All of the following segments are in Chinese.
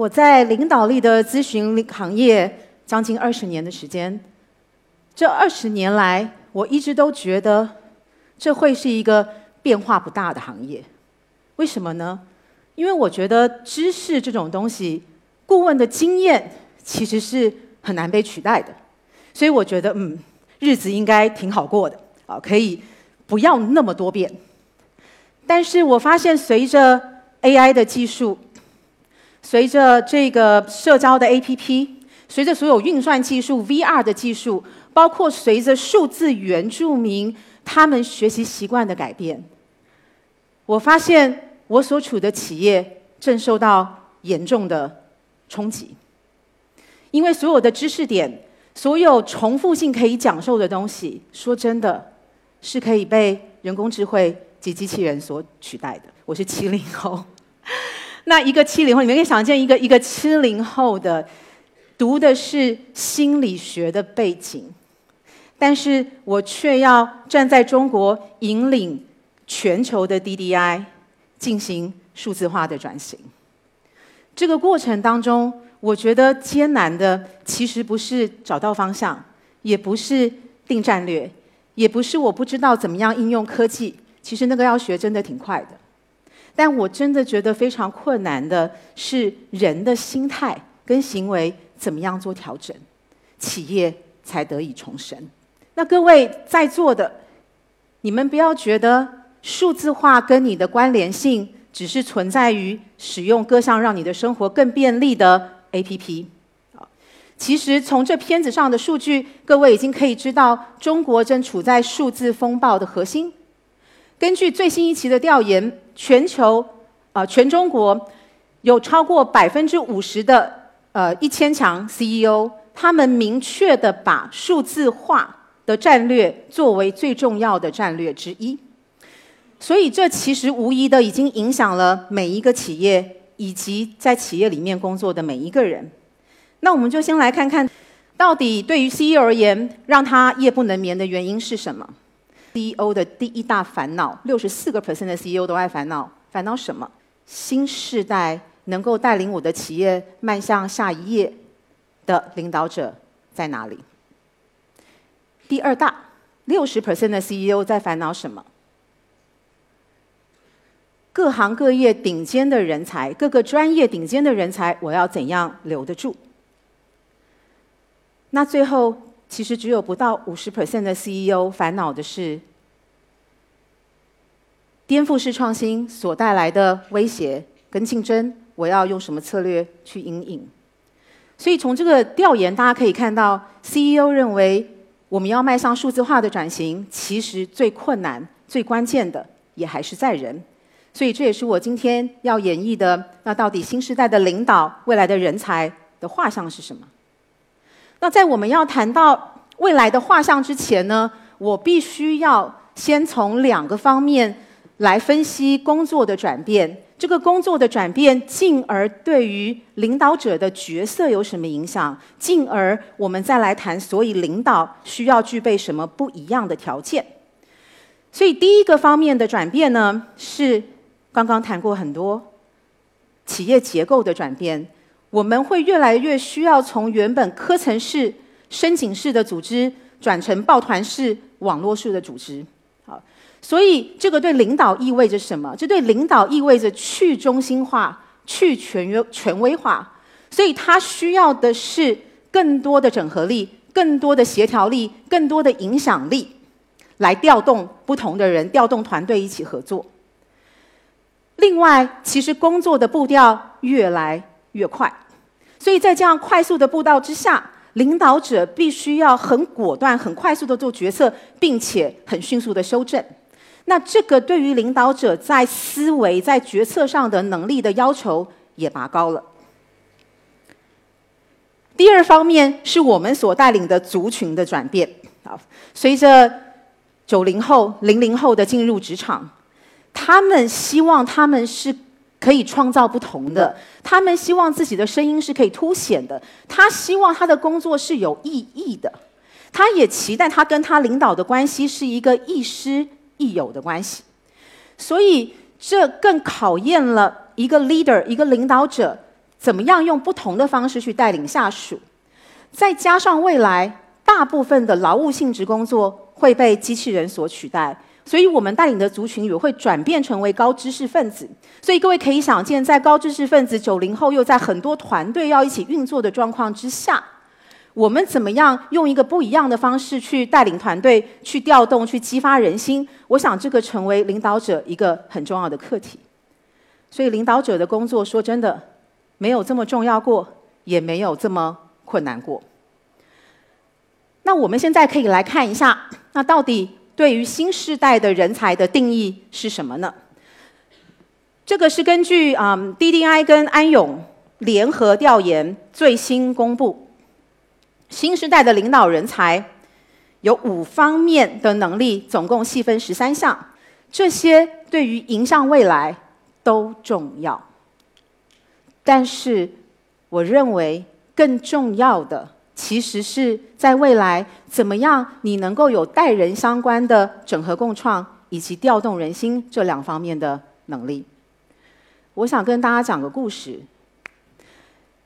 我在领导力的咨询行业将近二十年的时间，这二十年来，我一直都觉得这会是一个变化不大的行业。为什么呢？因为我觉得知识这种东西，顾问的经验其实是很难被取代的。所以我觉得，嗯，日子应该挺好过的啊，可以不要那么多变。但是我发现，随着 AI 的技术，随着这个社交的 APP，随着所有运算技术、VR 的技术，包括随着数字原住民他们学习习惯的改变，我发现我所处的企业正受到严重的冲击。因为所有的知识点、所有重复性可以讲授的东西，说真的，是可以被人工智慧及机器人所取代的。我是七零后。那一个七零后，你们可以想见一个一个七零后的读的是心理学的背景，但是我却要站在中国引领全球的 DDI 进行数字化的转型。这个过程当中，我觉得艰难的其实不是找到方向，也不是定战略，也不是我不知道怎么样应用科技。其实那个要学真的挺快的。但我真的觉得非常困难的是人的心态跟行为怎么样做调整，企业才得以重生。那各位在座的，你们不要觉得数字化跟你的关联性只是存在于使用各项让你的生活更便利的 APP。其实从这片子上的数据，各位已经可以知道，中国正处在数字风暴的核心。根据最新一期的调研，全球啊，全中国有超过百分之五十的呃一千强 CEO，他们明确的把数字化的战略作为最重要的战略之一。所以，这其实无疑的已经影响了每一个企业以及在企业里面工作的每一个人。那我们就先来看看，到底对于 CEO 而言，让他夜不能眠的原因是什么？CEO 的第一大烦恼，六十四个 percent 的 CEO 都爱烦恼，烦恼什么？新时代能够带领我的企业迈向下一页的领导者在哪里？第二大，六十 percent 的 CEO 在烦恼什么？各行各业顶尖的人才，各个专业顶尖的人才，我要怎样留得住？那最后。其实只有不到五十 percent 的 CEO 烦恼的是颠覆式创新所带来的威胁跟竞争，我要用什么策略去应应？所以从这个调研，大家可以看到，CEO 认为我们要迈向数字化的转型，其实最困难、最关键的也还是在人。所以这也是我今天要演绎的。那到底新时代的领导、未来的人才的画像是什么？那在我们要谈到未来的画像之前呢，我必须要先从两个方面来分析工作的转变。这个工作的转变，进而对于领导者的角色有什么影响？进而我们再来谈，所以领导需要具备什么不一样的条件？所以第一个方面的转变呢，是刚刚谈过很多企业结构的转变。我们会越来越需要从原本科层式、申请式的组织转成抱团式、网络式的组织。好，所以这个对领导意味着什么？这对领导意味着去中心化、去权威权威化。所以他需要的是更多的整合力、更多的协调力、更多的影响力，来调动不同的人、调动团队一起合作。另外，其实工作的步调越来。越快，所以在这样快速的步道之下，领导者必须要很果断、很快速的做决策，并且很迅速的修正。那这个对于领导者在思维、在决策上的能力的要求也拔高了。第二方面是我们所带领的族群的转变。啊，随着九零后、零零后的进入职场，他们希望他们是。可以创造不同的，他们希望自己的声音是可以凸显的，他希望他的工作是有意义的，他也期待他跟他领导的关系是一个亦师亦友的关系，所以这更考验了一个 leader 一个领导者怎么样用不同的方式去带领下属，再加上未来大部分的劳务性质工作会被机器人所取代，所以我们带领的族群也会转变成为高知识分子。所以各位可以想见，在高知识分子九零后又在很多团队要一起运作的状况之下，我们怎么样用一个不一样的方式去带领团队、去调动、去激发人心？我想这个成为领导者一个很重要的课题。所以领导者的工作，说真的。没有这么重要过，也没有这么困难过。那我们现在可以来看一下，那到底对于新时代的人才的定义是什么呢？这个是根据啊 DDI 跟安永联合调研最新公布，新时代的领导人才有五方面的能力，总共细分十三项，这些对于迎向未来都重要。但是，我认为更重要的，其实是在未来怎么样你能够有带人相关的整合共创以及调动人心这两方面的能力。我想跟大家讲个故事。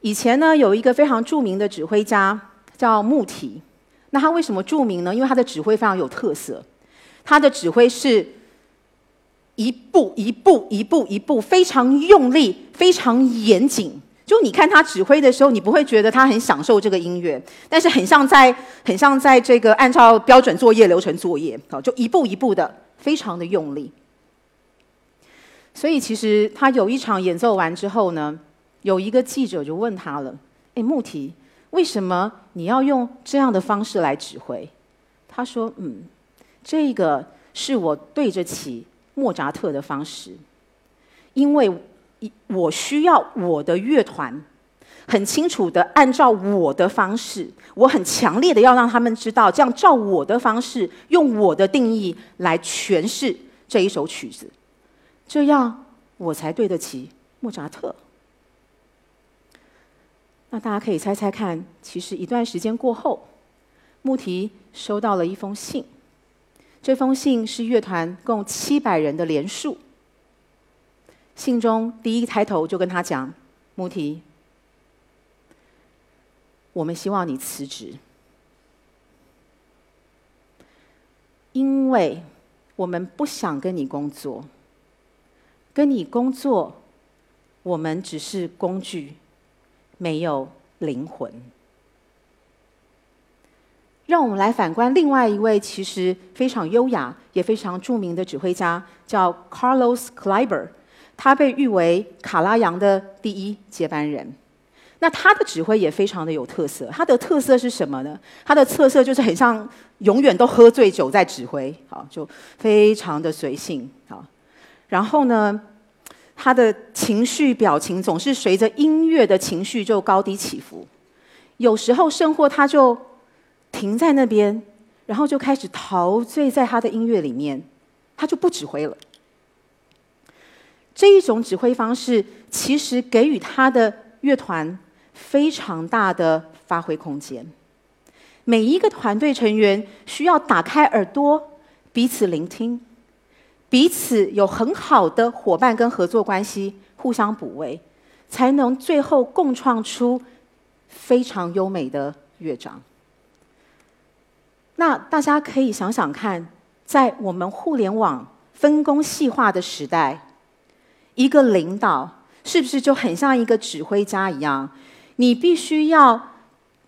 以前呢，有一个非常著名的指挥家叫穆提。那他为什么著名呢？因为他的指挥非常有特色。他的指挥是。一步一步一步一步，非常用力，非常严谨。就你看他指挥的时候，你不会觉得他很享受这个音乐，但是很像在很像在这个按照标准作业流程作业，好，就一步一步的，非常的用力。所以其实他有一场演奏完之后呢，有一个记者就问他了：“哎，穆提，为什么你要用这样的方式来指挥？”他说：“嗯，这个是我对着起。”莫扎特的方式，因为我需要我的乐团很清楚的按照我的方式，我很强烈的要让他们知道，这样照我的方式，用我的定义来诠释这一首曲子，这样我才对得起莫扎特。那大家可以猜猜看，其实一段时间过后，穆提收到了一封信。这封信是乐团共七百人的联署。信中第一开头就跟他讲：“穆提，我们希望你辞职，因为我们不想跟你工作。跟你工作，我们只是工具，没有灵魂。”让我们来反观另外一位其实非常优雅也非常著名的指挥家，叫 Carlos Kleiber，他被誉为卡拉扬的第一接班人。那他的指挥也非常的有特色，他的特色是什么呢？他的特色就是很像永远都喝醉酒在指挥，好，就非常的随性，好。然后呢，他的情绪表情总是随着音乐的情绪就高低起伏，有时候甚或他就。停在那边，然后就开始陶醉在他的音乐里面，他就不指挥了。这一种指挥方式，其实给予他的乐团非常大的发挥空间。每一个团队成员需要打开耳朵，彼此聆听，彼此有很好的伙伴跟合作关系，互相补位，才能最后共创出非常优美的乐章。那大家可以想想看，在我们互联网分工细化的时代，一个领导是不是就很像一个指挥家一样？你必须要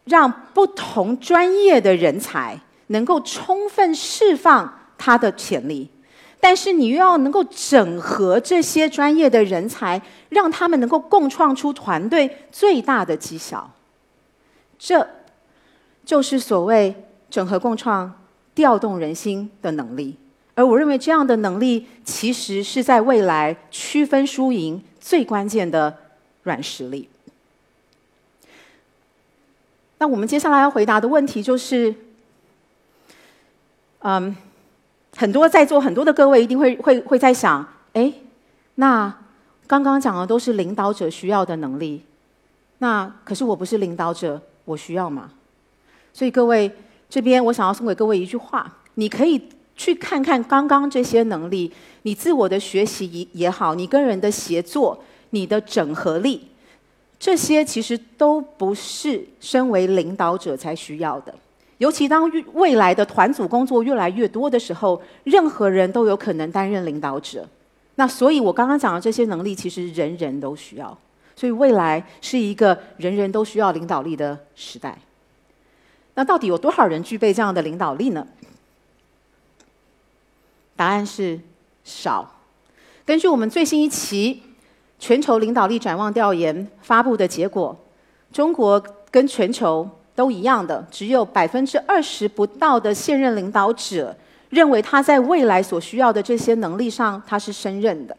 让不同专业的人才能够充分释放他的潜力，但是你又要能够整合这些专业的人才，让他们能够共创出团队最大的绩效。这就是所谓。整合共创、调动人心的能力，而我认为这样的能力，其实是在未来区分输赢最关键的软实力。那我们接下来要回答的问题就是，嗯，很多在座很多的各位一定会会会在想，哎，那刚刚讲的都是领导者需要的能力，那可是我不是领导者，我需要吗？所以各位。这边我想要送给各位一句话：你可以去看看刚刚这些能力，你自我的学习也也好，你跟人的协作，你的整合力，这些其实都不是身为领导者才需要的。尤其当未来的团组工作越来越多的时候，任何人都有可能担任领导者。那所以，我刚刚讲的这些能力，其实人人都需要。所以，未来是一个人人都需要领导力的时代。那到底有多少人具备这样的领导力呢？答案是少。根据我们最新一期全球领导力展望调研发布的结果，中国跟全球。都一样的，只有百分之二十不到的现任领导者认为他在未来所需要的这些能力上他是胜任的。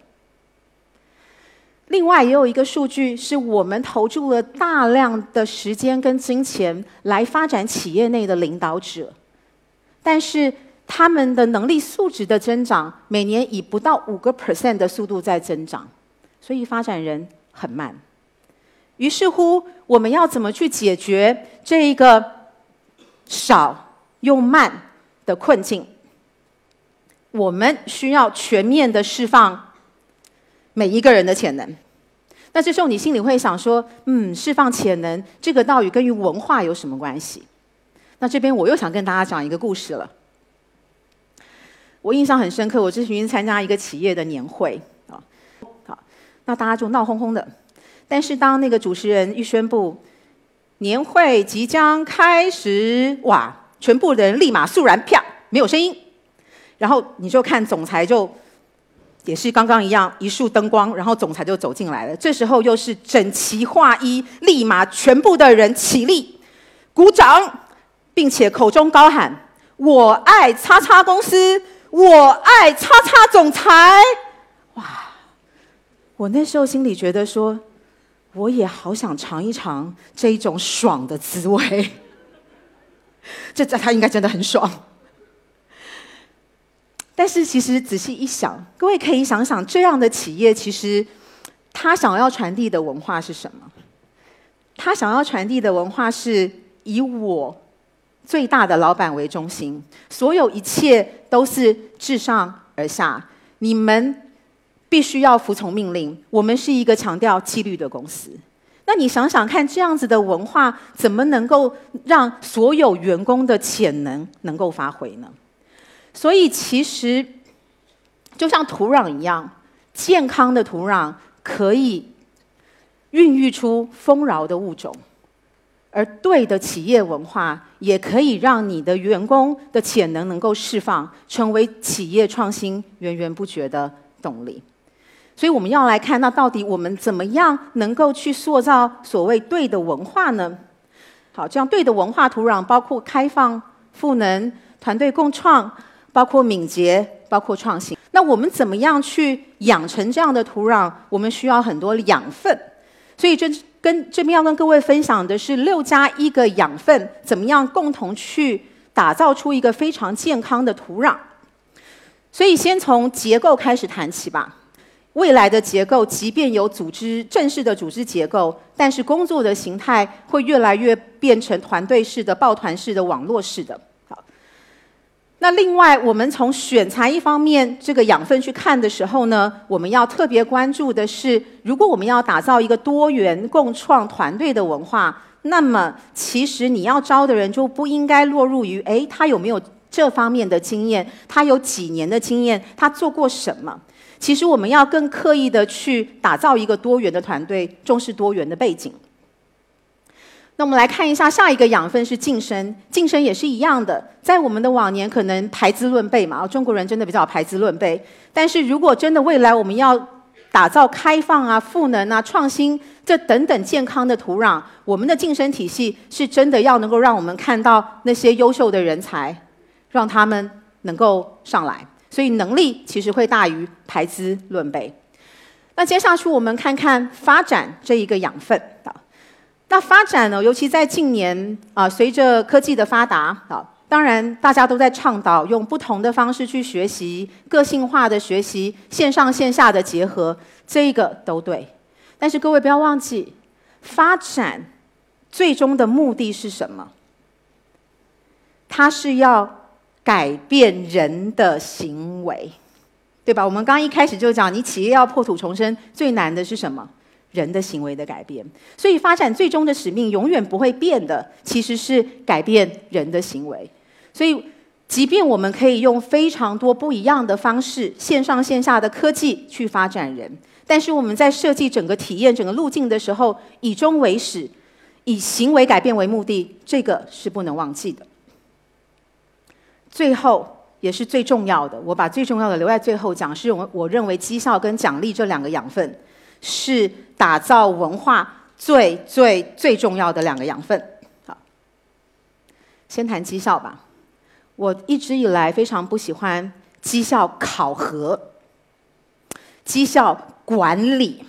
另外，也有一个数据是我们投注了大量的时间跟金钱来发展企业内的领导者，但是他们的能力素质的增长每年以不到五个 percent 的速度在增长，所以发展人很慢。于是乎，我们要怎么去解决这一个少又慢的困境？我们需要全面的释放每一个人的潜能。那这时候你心里会想说：“嗯，释放潜能这个到底跟于文化有什么关系？”那这边我又想跟大家讲一个故事了。我印象很深刻，我之前参加一个企业的年会啊，好，那大家就闹哄哄的。但是当那个主持人一宣布年会即将开始，哇！全部人立马肃然，啪，没有声音。然后你就看总裁就也是刚刚一样，一束灯光，然后总裁就走进来了。这时候又是整齐划一，立马全部的人起立鼓掌，并且口中高喊：“我爱叉叉公司，我爱叉叉总裁。”哇！我那时候心里觉得说。我也好想尝一尝这一种爽的滋味，这在他应该真的很爽。但是其实仔细一想，各位可以想想，这样的企业其实他想要传递的文化是什么？他想要传递的文化是以我最大的老板为中心，所有一切都是自上而下，你们。必须要服从命令。我们是一个强调纪律的公司。那你想想看，这样子的文化怎么能够让所有员工的潜能能够发挥呢？所以，其实就像土壤一样，健康的土壤可以孕育出丰饶的物种，而对的企业文化也可以让你的员工的潜能能够释放，成为企业创新源源不绝的动力。所以我们要来看，那到底我们怎么样能够去塑造所谓对的文化呢？好，这样对的文化土壤包括开放、赋能、团队共创，包括敏捷，包括创新。那我们怎么样去养成这样的土壤？我们需要很多养分。所以这跟这边要跟各位分享的是六加一个养分，怎么样共同去打造出一个非常健康的土壤？所以先从结构开始谈起吧。未来的结构，即便有组织正式的组织结构，但是工作的形态会越来越变成团队式的、抱团式的、网络式的。那另外，我们从选材一方面这个养分去看的时候呢，我们要特别关注的是，如果我们要打造一个多元共创团队的文化，那么其实你要招的人就不应该落入于，哎，他有没有这方面的经验？他有几年的经验？他做过什么？其实我们要更刻意的去打造一个多元的团队，重视多元的背景。那我们来看一下下一个养分是晋升，晋升也是一样的，在我们的往年可能排资论辈嘛，中国人真的比较排资论辈。但是如果真的未来我们要打造开放啊、赋能啊、创新这等等健康的土壤，我们的晋升体系是真的要能够让我们看到那些优秀的人才，让他们能够上来。所以能力其实会大于排资论辈。那接下去我们看看发展这一个养分啊。那发展呢，尤其在近年啊，随着科技的发达啊，当然大家都在倡导用不同的方式去学习，个性化的学习，线上线下的结合，这一个都对。但是各位不要忘记，发展最终的目的是什么？它是要。改变人的行为，对吧？我们刚一开始就讲，你企业要破土重生，最难的是什么？人的行为的改变。所以，发展最终的使命永远不会变的，其实是改变人的行为。所以，即便我们可以用非常多不一样的方式，线上线下的科技去发展人，但是我们在设计整个体验、整个路径的时候，以终为始，以行为改变为目的，这个是不能忘记的。最后。也是最重要的，我把最重要的留在最后讲，是我我认为绩效跟奖励这两个养分，是打造文化最最最重要的两个养分。好，先谈绩效吧。我一直以来非常不喜欢绩效考核、绩效管理，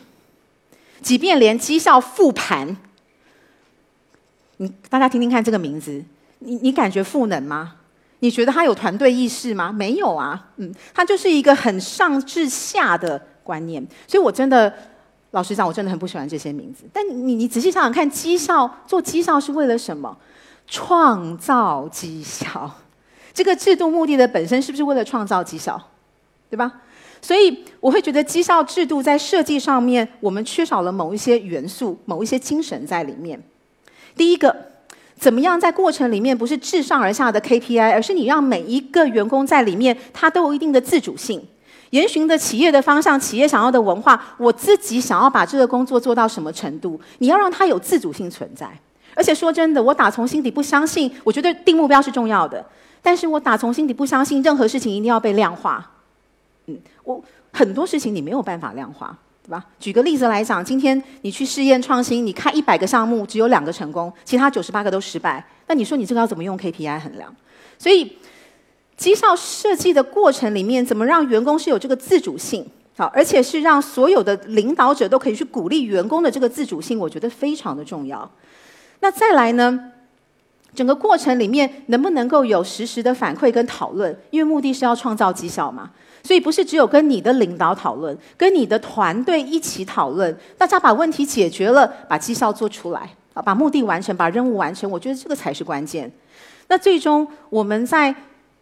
即便连绩效复盘，你大家听听看这个名字，你你感觉赋能吗？你觉得他有团队意识吗？没有啊，嗯，他就是一个很上至下的观念。所以我真的，老实讲，我真的很不喜欢这些名字。但你你仔细想想看，绩效做绩效是为了什么？创造绩效。这个制度目的的本身是不是为了创造绩效？对吧？所以我会觉得绩效制度在设计上面，我们缺少了某一些元素、某一些精神在里面。第一个。怎么样在过程里面不是自上而下的 KPI，而是你让每一个员工在里面，他都有一定的自主性，遵循的企业的方向，企业想要的文化，我自己想要把这个工作做到什么程度，你要让他有自主性存在。而且说真的，我打从心底不相信，我觉得定目标是重要的，但是我打从心底不相信任何事情一定要被量化。嗯，我很多事情你没有办法量化。对吧？举个例子来讲，今天你去试验创新，你开一百个项目，只有两个成功，其他九十八个都失败。那你说你这个要怎么用 KPI 衡量？所以绩效设计的过程里面，怎么让员工是有这个自主性？好，而且是让所有的领导者都可以去鼓励员工的这个自主性，我觉得非常的重要。那再来呢？整个过程里面能不能够有实时的反馈跟讨论？因为目的是要创造绩效嘛。所以不是只有跟你的领导讨论，跟你的团队一起讨论，大家把问题解决了，把绩效做出来，啊，把目的完成，把任务完成，我觉得这个才是关键。那最终我们在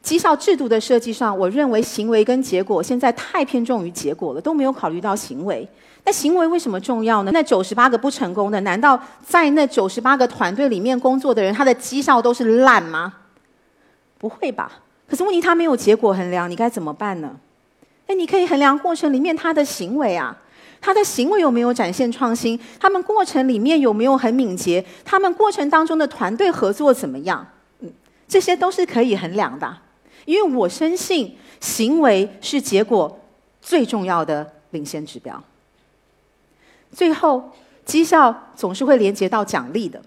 绩效制度的设计上，我认为行为跟结果现在太偏重于结果了，都没有考虑到行为。那行为为什么重要呢？那九十八个不成功的，难道在那九十八个团队里面工作的人，他的绩效都是烂吗？不会吧？可是问题他没有结果衡量，你该怎么办呢？那你可以衡量过程里面他的行为啊，他的行为有没有展现创新？他们过程里面有没有很敏捷？他们过程当中的团队合作怎么样？嗯，这些都是可以衡量的，因为我深信行为是结果最重要的领先指标。最后，绩效总是会连接到奖励的。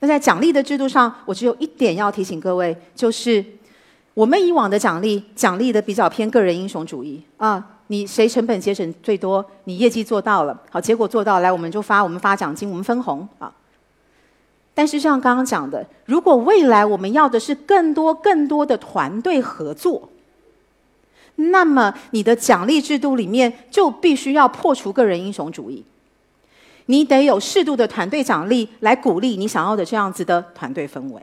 那在奖励的制度上，我只有一点要提醒各位，就是。我们以往的奖励，奖励的比较偏个人英雄主义啊，你谁成本节省最多，你业绩做到了，好，结果做到，来我们就发，我们发奖金，我们分红啊。但是像刚刚讲的，如果未来我们要的是更多更多的团队合作，那么你的奖励制度里面就必须要破除个人英雄主义，你得有适度的团队奖励来鼓励你想要的这样子的团队氛围。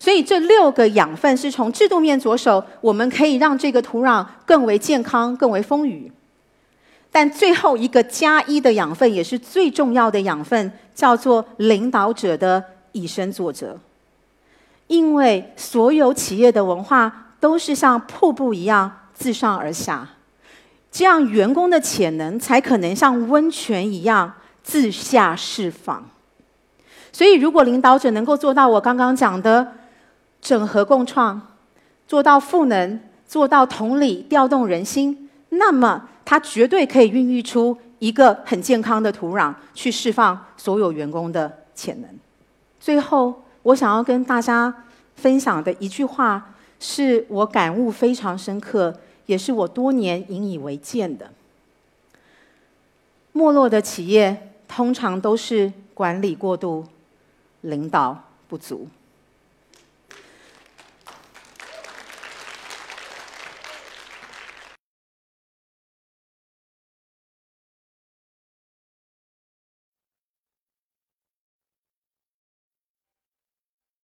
所以这六个养分是从制度面着手，我们可以让这个土壤更为健康、更为丰腴。但最后一个加一的养分也是最重要的养分，叫做领导者的以身作则。因为所有企业的文化都是像瀑布一样自上而下，这样员工的潜能才可能像温泉一样自下释放。所以，如果领导者能够做到我刚刚讲的，整合共创，做到赋能，做到同理，调动人心，那么它绝对可以孕育出一个很健康的土壤，去释放所有员工的潜能。最后，我想要跟大家分享的一句话，是我感悟非常深刻，也是我多年引以为鉴的。没落的企业通常都是管理过度，领导不足。